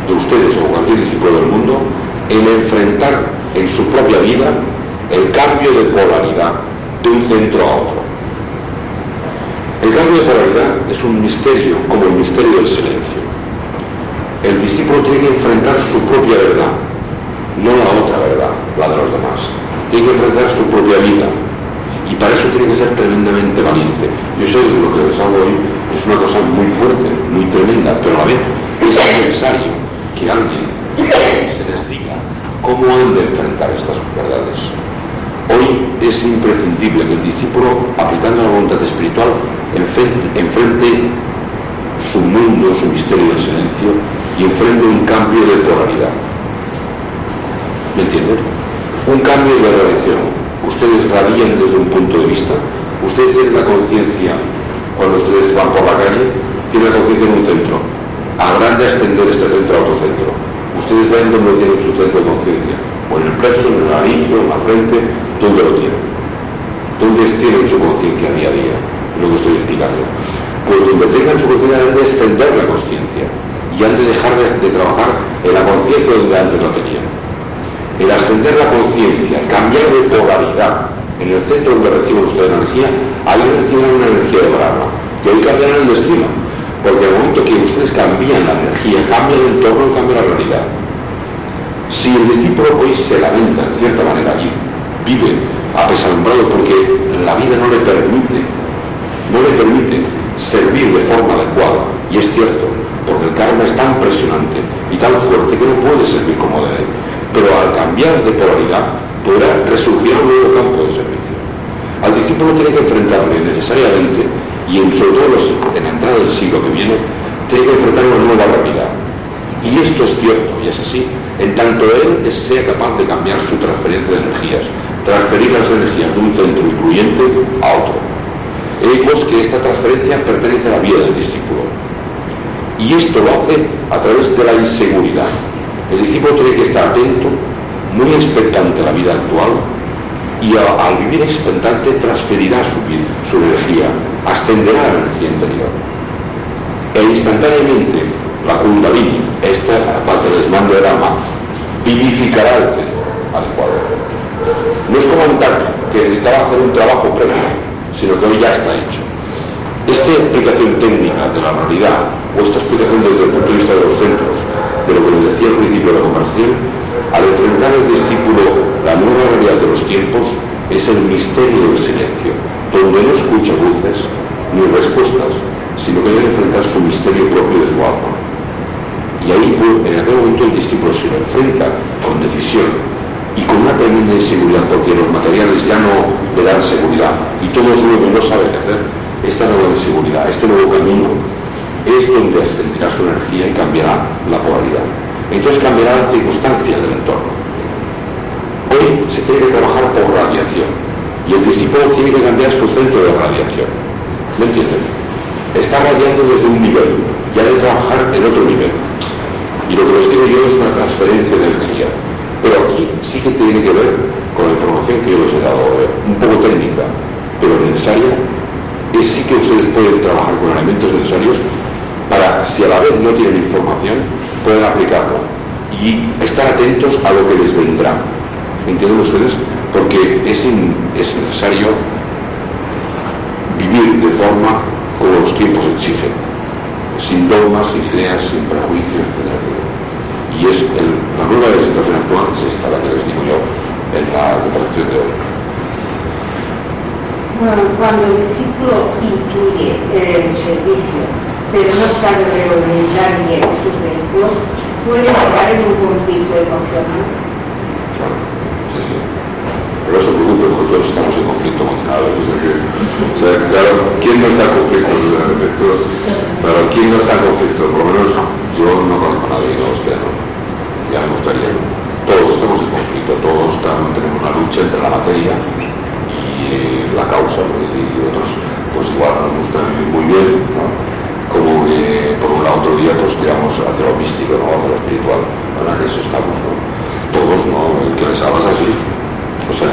de ustedes o cualquier discípulo del mundo, en enfrentar en su propia vida el cambio de polaridad de un centro a otro. El cambio de polaridad es un misterio, como el misterio del silencio. El discípulo tiene que enfrentar su propia verdad, no la otra verdad, la de los demás. Tiene que enfrentar su propia vida. Y para eso tiene que ser tremendamente valiente. Yo que lo que les hablo hoy es una cosa muy fuerte, muy tremenda, pero a la vez es necesario que alguien se les diga cómo han de enfrentar estas verdades. Hoy es imprescindible que el discípulo, aplicando la voluntad espiritual, enfrente, su mundo, su misterio del silencio y enfrente un cambio de polaridad. ¿Me entienden? Un cambio de radiación. Ustedes radian desde un punto de vista, ustedes tienen la conciencia cuando ustedes van por la calle, tienen la conciencia en un centro. Habrán de ascender este centro a otro centro. Ustedes ven dónde tienen su centro de conciencia. O en el plexo, en el anillo, en la frente, ¿dónde lo tienen? ¿Dónde tienen su conciencia día a día? Lo que estoy explicando. Pues donde tengan su conciencia han de extender la conciencia y han de dejar de, trabajar en la conciencia donde antes lo tenían. El ascender la conciencia, cambiar de polaridad, en el centro donde reciben usted energía, ahí reciben una energía de Brahma, que hoy cambiarán el destino, porque el momento que ustedes cambian la energía, cambia el entorno, cambia la realidad. Si el discípulo hoy se lamenta, en cierta manera, y vive apesadumbrado porque la vida no le permite, no le permite servir de forma adecuada. Y es cierto, porque el karma es tan presionante y tan fuerte que no puede servir como debe. Pero al cambiar de polaridad podrá resurgir un nuevo campo de servicio. Al discípulo tiene que enfrentarle necesariamente, y en, sobre todo en la entrada del siglo que viene, tiene que enfrentar una nueva realidad. Y esto es cierto, y es así, en tanto él sea capaz de cambiar su transferencia de energías, transferir las energías de un centro incluyente a otro. Vemos que esta transferencia pertenece a la vida del discípulo. Y esto lo hace a través de la inseguridad. El discípulo tiene que estar atento, muy expectante la vida actual, y al vivir expectante transferirá su, energía, ascenderá a la energía interior. E instantáneamente la kundalini, esta parte del mando de Rama, vivificará el adecuado. No es como que necesitaba hacer un trabajo previo, sino que hoy ya está hecho. Esta explicación técnica de la realidad, o esta explicación desde el punto de vista de los centros, de lo que les decía al principio de la conversación, al enfrentar el discípulo la nueva realidad de los tiempos, es el misterio del silencio, donde no escucha voces ni respuestas, sino que debe enfrentar su misterio propio de su alma. Y ahí, pues, en aquel momento, el discípulo se lo enfrenta con decisión y con una tremenda inseguridad, porque los materiales ya no le dan seguridad y todos luego no saben qué hacer. Esta nueva inseguridad, este nuevo camino, es donde ascenderá su energía y cambiará la polaridad. Entonces cambiará las circunstancias del entorno. Hoy se tiene que trabajar por radiación y el discípulo tiene que cambiar su centro de radiación. ¿Me entienden? Está radiando desde un nivel y ha de trabajar en otro nivel. Y lo que les digo yo es una transferencia de energía. Pero aquí sí que tiene que ver con la información que yo les he dado, eh, un poco técnica, pero necesaria, es sí que ustedes pueden trabajar con elementos necesarios para, si a la vez no tienen información, pueden aplicarlo y estar atentos a lo que les vendrá. ¿Entienden ustedes? Porque es, es necesario vivir de forma como los tiempos exigen, sin dogmas, sin ideas, sin prejuicios, etc. Y es la nueva de la situación actual es esta, la que les digo yo en la comparación de hoy. Bueno, cuando el discípulo intuye el servicio pero no sabe reorientar bien sus vehículos, puede llegar en un conflicto emocional. Pero no se preocupe, porque todos estamos en conflicto emocional. O sea, claro, ¿quién no está en conflicto? Claro, ¿quién no está en conflicto? Por lo menos yo no conozco a nadie, no, que no. Ya me gustaría. Todos estamos en conflicto, todos estamos, tenemos una lucha entre la materia y la causa, y otros pues igual nos gusta vivir muy bien. Como que por un lado otro día pues tiramos hacia lo místico, ¿no? hacia lo espiritual, para que eso estamos. Todos, ¿no? El les hablas así, o sea,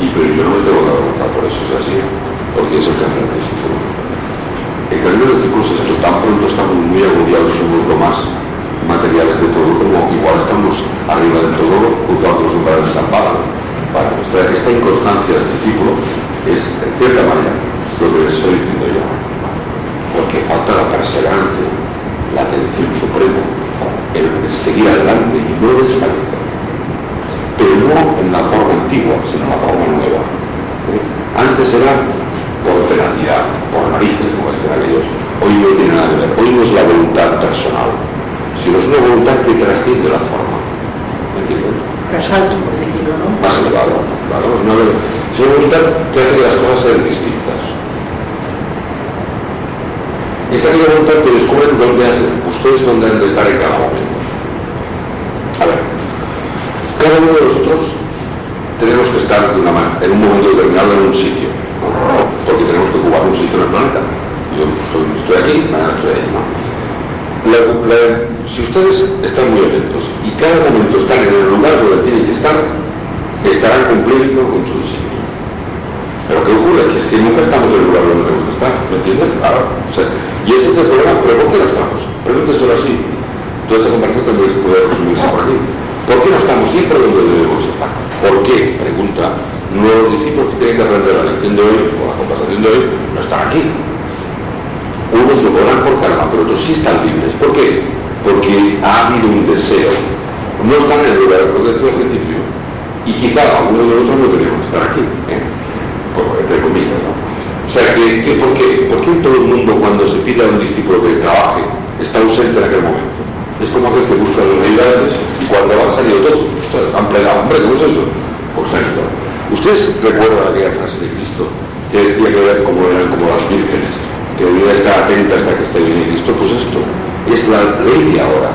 y pero yo no me tengo que avergonzar por eso, es así, porque es el camino del círculo. El camino del círculo es esto, tan pronto estamos muy agobiados, somos lo más materiales de todo, como igual estamos arriba del todo, cruzados los umbrales de San Pablo. Para esta inconstancia del discípulo es, en cierta manera, lo que les estoy diciendo yo porque falta la perseverancia, la atención suprema, el seguir adelante y no desfallecer. Pero no en la forma antigua, sino en la forma nueva. ¿Eh? Antes era por tenacidad, por narices, como dicen aquellos. Hoy no tiene nada que ver. Hoy no es la voluntad personal, sino es una voluntad que trasciende la forma. ¿Me entienden? Más alto, por decirlo, ¿no? Más elevado, claro. Es una, es una voluntad que hace que las cosas sean distintas. Esa aquella voluntad que descubren dónde ustedes dónde han de estar en cada momento. A ver, cada uno de nosotros tenemos que estar de una manera, en un momento determinado en un sitio, porque tenemos que ocupar un sitio en el planeta. Yo estoy aquí, mañana estoy ahí, ¿no? si ustedes están muy atentos y cada momento están en el lugar donde tienen que estar, estarán cumpliendo con su destino. Pero ¿qué ocurre? Que es que nunca estamos en el lugar donde tenemos que estar, ¿me entienden? Claro. O sea, y este es el problema, pero ¿por qué no estamos? Pregúnteselo así. Toda esta conversación también puede resumirse por aquí. ¿Por qué no estamos siempre donde debemos estar? ¿Por qué? Pregunta. Nuevos discípulos que tienen que aprender la lección de hoy, o la conversación de hoy, no están aquí. Unos lo podrán por karma, pero otros sí están libres. ¿Por qué? Porque ha habido un deseo. No están en el lugar, que decía al principio. Y quizá algunos de nosotros no queremos estar aquí, ¿eh? entre comillas, ¿no? O sea, que, ¿por, qué? ¿por todo el mundo cuando se pide a un discípulo que trabaje está ausente en aquel momento? Es como aquel que busca los realidades y cuando van salido todos. Han plegado, hombre, ¿cómo es eso? Pues salido. Ustedes recuerdan aquella frase de Cristo que decía que ver como eran como las vírgenes, que debía estar atenta hasta que esté bien Cristo, pues esto es la ley de ahora.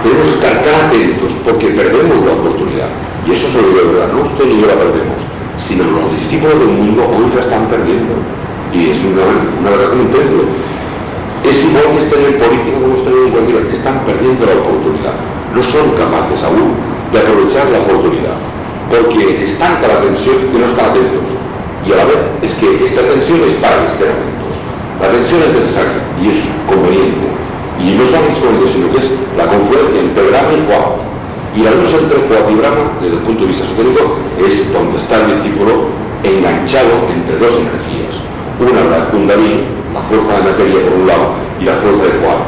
Tenemos que estar tan atentos porque perdemos la oportunidad. Y eso se lo digo de verdad, no usted ni yo la perdemos, sino los discípulos del mundo hoy la están perdiendo. Y es una, una verdad que no Es igual que estén en política como estén en cualquier que están perdiendo la oportunidad. No son capaces aún de aprovechar la oportunidad, porque están tanta la tensión que no están atentos. Y a la vez es que esta tensión es para que estén atentos. La tensión es necesaria y es conveniente. Y no solamente sino que es la confluencia entre Brahma y Juan. Y la luz entre Juan y Brahma, desde el punto de vista esotérico, es donde está el discípulo enganchado entre dos energías. Una la Kundalini, la fuerza de materia por un lado, y la fuerza de Juan.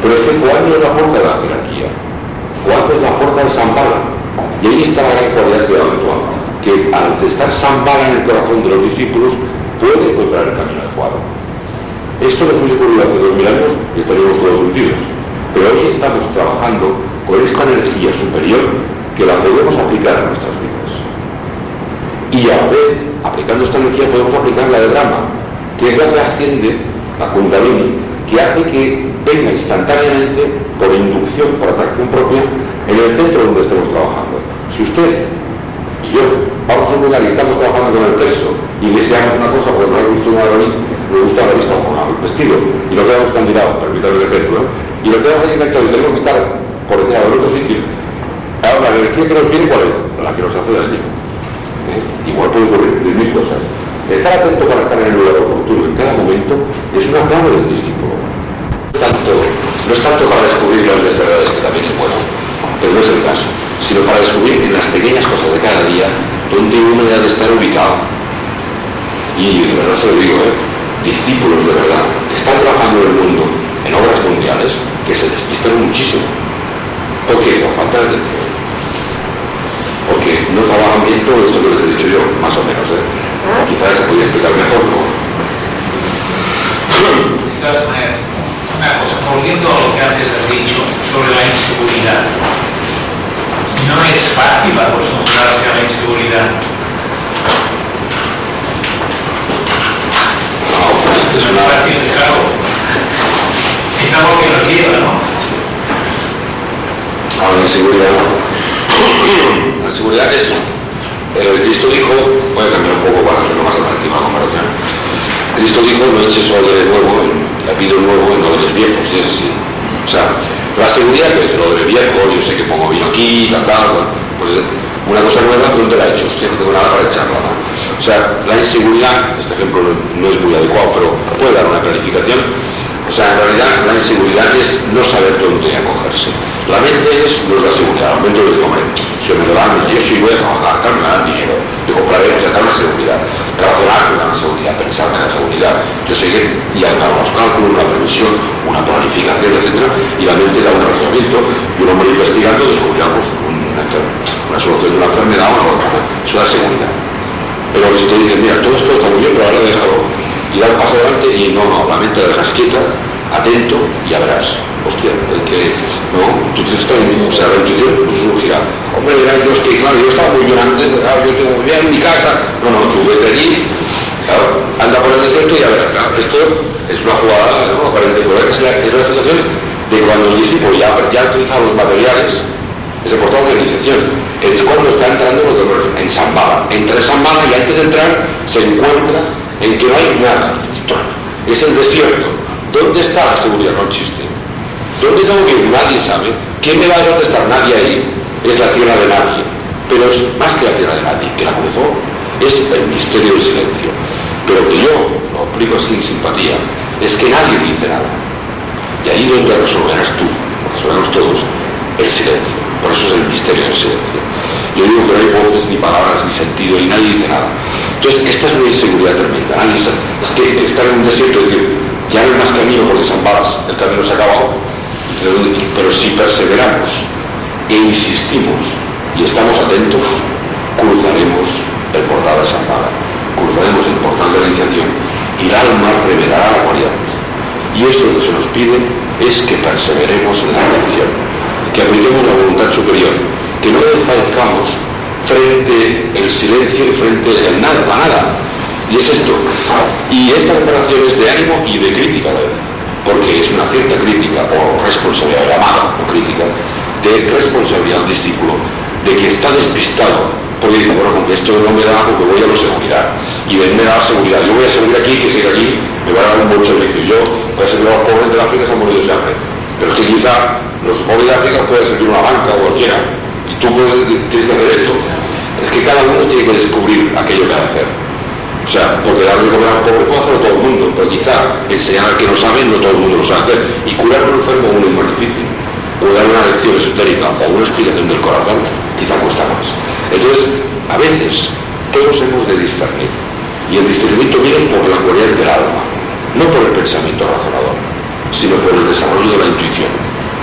Pero es que Juan no es la fuerza de la jerarquía. Juan es la fuerza de Zambala. Y ahí está la gran cualidad de actual, que al estar Zambala en el corazón de los discípulos, puede encontrar el camino adecuado. Esto nos hubiese ocurrido hace dos mil años y estaríamos todos hundidos. Pero hoy estamos trabajando con esta energía superior que la podemos aplicar a nuestras vidas. Y a la aplicando esta energía, podemos aplicar la de drama, que es la que asciende, la kundalini, que hace que venga instantáneamente, por inducción, por atracción propia, en el centro donde estemos trabajando. Si usted y yo vamos a un lugar y estamos trabajando con el peso y deseamos una cosa porque no le gusta una me gusta la vista con el vestido y lo quedamos candidatos, permítame el ejemplo, y lo quedamos ahí enganchado y tenemos que estar por detrás del otro sitio. Ahora, la energía que nos viene, ¿cuál es? La que nos hace daño. ¿Eh? Igual puede ocurrir mil cosas. Estar atento para estar en el lugar oportuno en cada momento es una clave del discípulo. Tanto, no es tanto para descubrir grandes verdades, que también es bueno, pero no es el caso, sino para descubrir en las pequeñas cosas de cada día donde uno ha de estar ubicado. Y de verdad se lo digo, ¿eh? discípulos de verdad, que están trabajando en el mundo, en obras mundiales, que se despistan muchísimo. ¿Por qué? Por falta de atención. Porque no trabajan bien todo esto que les he dicho yo, más o menos. ¿eh? Quizás se podría explicar mejor, ¿no? Una cosa, volviendo a lo que antes has dicho sobre la inseguridad. No es fácil acostumbrarse a la inseguridad es una... Claro, es algo que nos lleva, ¿no? Ahora, la inseguridad. la inseguridad es eso. El Cristo dijo, voy a cambiar un poco para hacerlo más atractivo la comparación. Cristo dijo, no eches de nuevo, pido nuevo en los viejos, y es así. O sea, la seguridad que es lo del viejo, yo sé que pongo vino aquí, tal, tal, pues una cosa nueva, ¿dónde la he hecho? Hostia, no tengo nada para echarla, ¿no? O sea, la inseguridad, este ejemplo no es muy adecuado, pero puede dar una clarificación. O sea, en realidad la inseguridad es no saber dónde acogerse. La mente es, no es la seguridad. La mente dice, hombre, si me lo dan, yo sí voy a trabajar, tal, me dan dinero, yo compraré, o sea, dar una seguridad. Razonar da una seguridad, pensar me da seguridad. Yo sé que ya hago los cálculos, una previsión, una planificación, etc. Y la mente da un razonamiento y uno va investigando descubrirá pues, una, solución de una enfermedad o una otra. Eso da seguridad. Pero si te dicen, mira, todo esto está muy bien, pero ahora déjalo y dar un paso adelante y no, no, la mente la dejas quieta, atento y ya verás. Hostia, el que, no, que estar en, o sea, la intuición surgirá. Hombre, dirá, yo es que, claro, yo estaba muy antes, claro, yo tengo en mi casa. No, no, tú vete allí, claro, anda por el desierto y ya verás, claro, esto es una jugada, ¿no? Parece que es la, es la situación de cuando el discípulo ya, ya ha utilizado los materiales, es el portal de que es cuando está entrando lo que en Zambala. Entra en Zambala y antes de entrar se encuentra en que no hay nada. Es el desierto. ¿Dónde está la seguridad? No existe. ¿Dónde tengo que? Nadie sabe. ¿Quién me va a contestar? Nadie ahí. Es la tierra de nadie. Pero es más que la tierra de nadie, que la cruzó. Es el misterio del silencio. Pero que yo lo aplico sin simpatía, es que nadie dice nada. Y ahí donde resolverás tú, resolveremos todos, el silencio. Por eso es el misterio del silencio. Yo digo que no hay voces, ni palabras, ni sentido, y nadie dice nada. Entonces, esta es una inseguridad tremenda. Es que estar en un desierto y decir, ya no hay más camino porque San Balas, el camino se ha acabado. Pero si perseveramos e insistimos y estamos atentos, cruzaremos el portal de San Pablo, cruzaremos el portal de la iniciación y el alma revelará la cualidad. Y eso que se nos pide es que perseveremos en la atención, que apliquemos la voluntad superior, que no desfallezcamos frente el silencio y frente el nada, la nada. Y es esto. Y esta preparación es de ánimo y de crítica a la vez, porque es una cierta crítica o responsabilidad llamada o crítica de responsabilidad del discípulo de que está despistado porque dice, bueno, como esto no me da porque voy a la seguridad y él me da seguridad, yo voy a servir aquí, que siga allí, me va a dar un buen servicio, yo voy a servir a los pobres de África, se han morido de hambre, pero es que quizá los pobres de África pueden servir una banca o cualquiera, y tú puedes, tienes que hacer esto, es que cada uno tiene que descubrir aquello que ha de hacer. O sea, porque darle comer a pobre puede hacerlo todo el mundo, pero quizá enseñar al que no sabe, no todo el mundo lo sabe hacer. Y curar un enfermo uno es más difícil. O dar una lección esotérica o una explicación del corazón, quizá cuesta más. Entonces, a veces todos hemos de discernir. Y el discernimiento viene por la cualidad del alma, no por el pensamiento razonador, sino por el desarrollo de la intuición.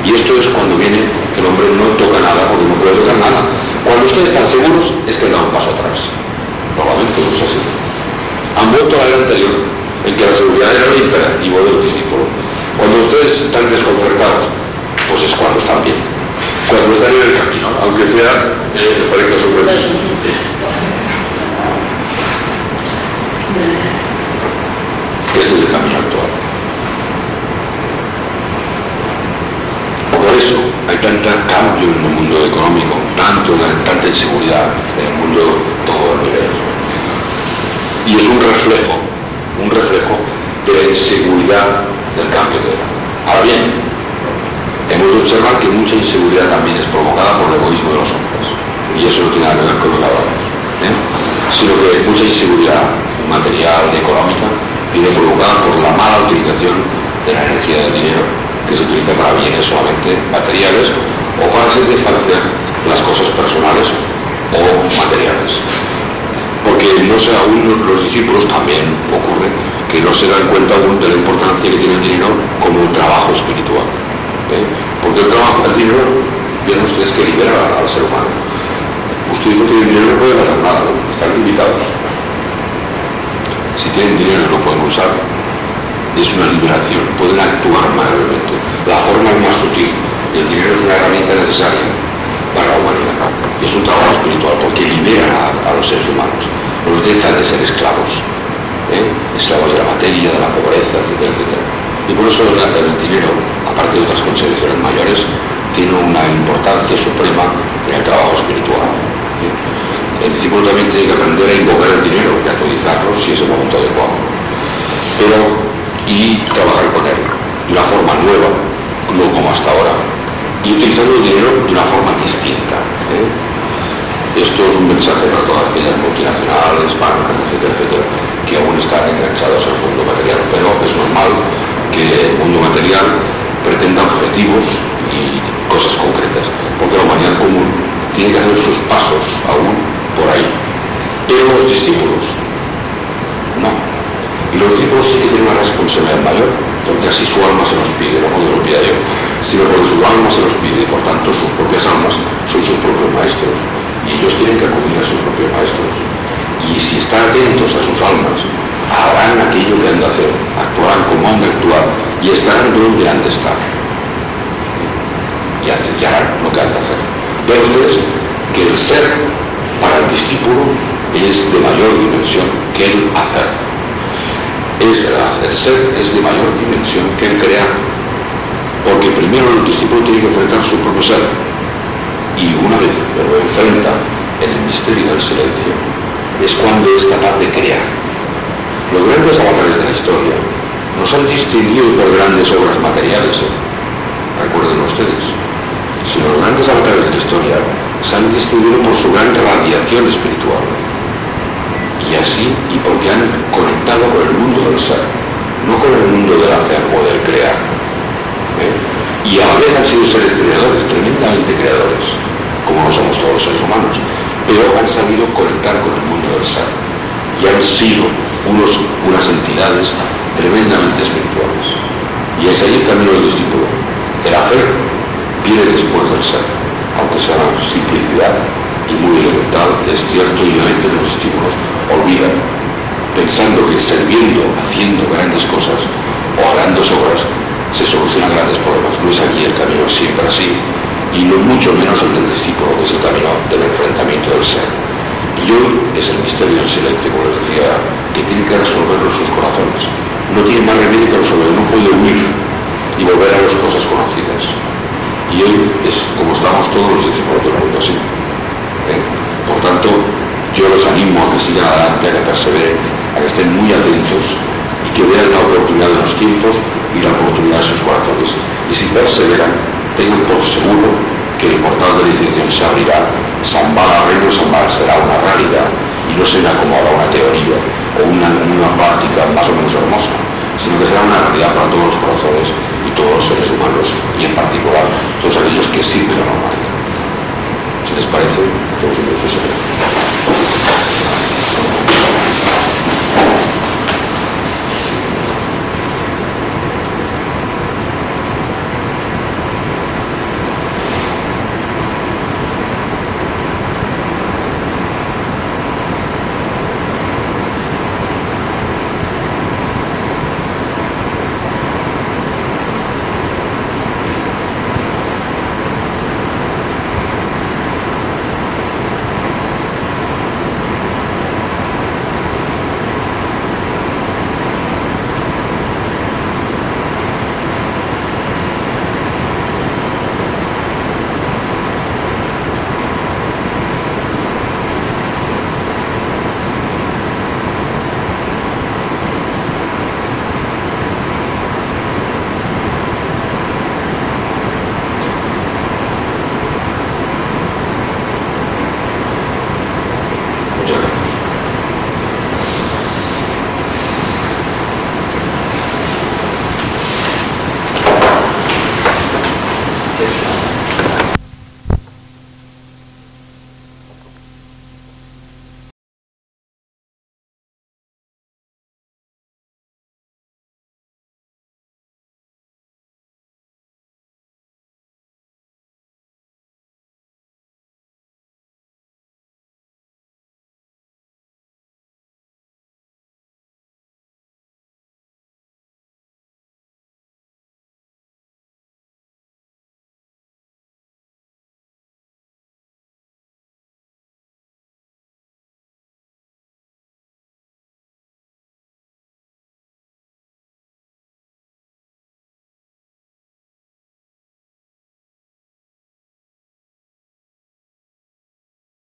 Y esto es cuando viene que el hombre no toca nada porque no puede tocar nada. Cuando ustedes están seguros es que da un paso atrás. Normalmente no es así. Han vuelto a la anterior en que la seguridad era el imperativo del discípulo. Cuando ustedes están desconcertados, pues es cuando están bien cuando están en el camino, aunque sea eh, parezca sorprendente. Este es el camino actual. Por eso hay tanto cambio en el mundo económico, tanto, tanta inseguridad en el mundo todo el nivel. Y es un reflejo, un reflejo de la inseguridad del cambio de era. Ahora bien, hemos de observar que mucha inseguridad también es provocada por el egoísmo de los hombres. Y eso no tiene nada que ver con lo que hablamos. ¿eh? Sino que mucha inseguridad material y económica viene provocada por la mala utilización de la energía del dinero, que se utiliza para bienes solamente materiales o para satisfacer las cosas personales o materiales. Porque no sé, aún los discípulos también ocurre que no se dan cuenta de la importancia que tiene el dinero como un trabajo espiritual. ¿eh? Porque el trabajo, el dinero, tienen ustedes que liberar al, ser humano. Ustedes no tienen dinero, no pueden hacer nada, están limitados. Si tienen dinero lo pueden usar, es una liberación, pueden actuar más realmente. La forma es más sutil, el dinero es una herramienta necesaria para la humanidad. Es un trabajo espiritual porque libera a, los seres humanos, los deja de ser esclavos, ¿eh? esclavos de la materia, de la pobreza, etcétera, etcétera. Y por eso el, dinero aparte de otras consideraciones mayores, tiene una importancia suprema en el trabajo espiritual. El discípulo también tiene que aprender a invocar el dinero y a utilizarlo si es el momento adecuado. Pero, y trabajar con él de una forma nueva, no como hasta ahora, y utilizando el dinero de una forma distinta. ¿eh? Esto es un mensaje para todas aquellas multinacionales, bancas, etcétera, etcétera, que aún están enganchados al mundo material, pero es normal que el mundo material pretenda objetivos y cosas concretas, porque la humanidad común tiene que hacer sus pasos aún por ahí. Pero los discípulos, no. Y los discípulos sí que tienen una responsabilidad mayor, porque así su alma se los pide, no porque lo pida yo, sino porque su alma se los pide, por tanto sus propias almas son sus propios maestros, y ellos tienen que acudir a sus propios maestros. Y si están atentos a sus almas, harán aquello que han de hacer, actuarán como han de actuar y estarán donde han de estar. Y harán lo que han de hacer. Vean ustedes que el ser para el discípulo es de mayor dimensión que el hacer. Es, el ser es de mayor dimensión que el crear. Porque primero el discípulo tiene que enfrentar su propio ser. Y una vez lo enfrenta en el misterio del silencio, es cuando es capaz de crear los grandes avatares de la historia nos han distinguido por grandes obras materiales, ¿eh? recuerden ustedes, sino los grandes avatares de la historia se han distinguido por su gran radiación espiritual. Y así, y porque han conectado con el mundo del ser, no con el mundo del hacer o del crear. Y a la vez han sido seres creadores, tremendamente creadores, como lo somos todos los seres humanos, pero han sabido conectar con el mundo del ser. Y han sido unos, unas entidades tremendamente espirituales. Y es ahí el camino del discípulo. El hacer viene después del ser, aunque sea una simplicidad y muy elemental, es cierto, y a veces los estímulos olvidan, pensando que sirviendo, haciendo grandes cosas o grandes obras, se solucionan grandes problemas. No es aquí el camino siempre así, y no mucho menos el del discípulo, que es el camino del enfrentamiento del ser. Y hoy es el misterio del silencio, como les decía, que tiene que resolverlo sus corazones. No tiene más remedio que resolverlo, no puede huir y volver a las cosas conocidas. Y hoy es como estamos todos los discípulos del mundo así. ¿eh? Por tanto, yo los animo a que sigan adelante, a que perseveren, a que estén muy atentos que vean la oportunidad de los tiempos y la oportunidad de sus corazones. Y si perseveran, tengan por seguro que el portal de la iniciación se abrirá, Zambala, Reino Zambala será una realidad y no será como ahora una teoría o una, una práctica más o menos hermosa, sino que será una realidad para todos los corazones y todos los seres humanos y en particular todos aquellos que sirven la normalidad. Si les parece, hacemos un breve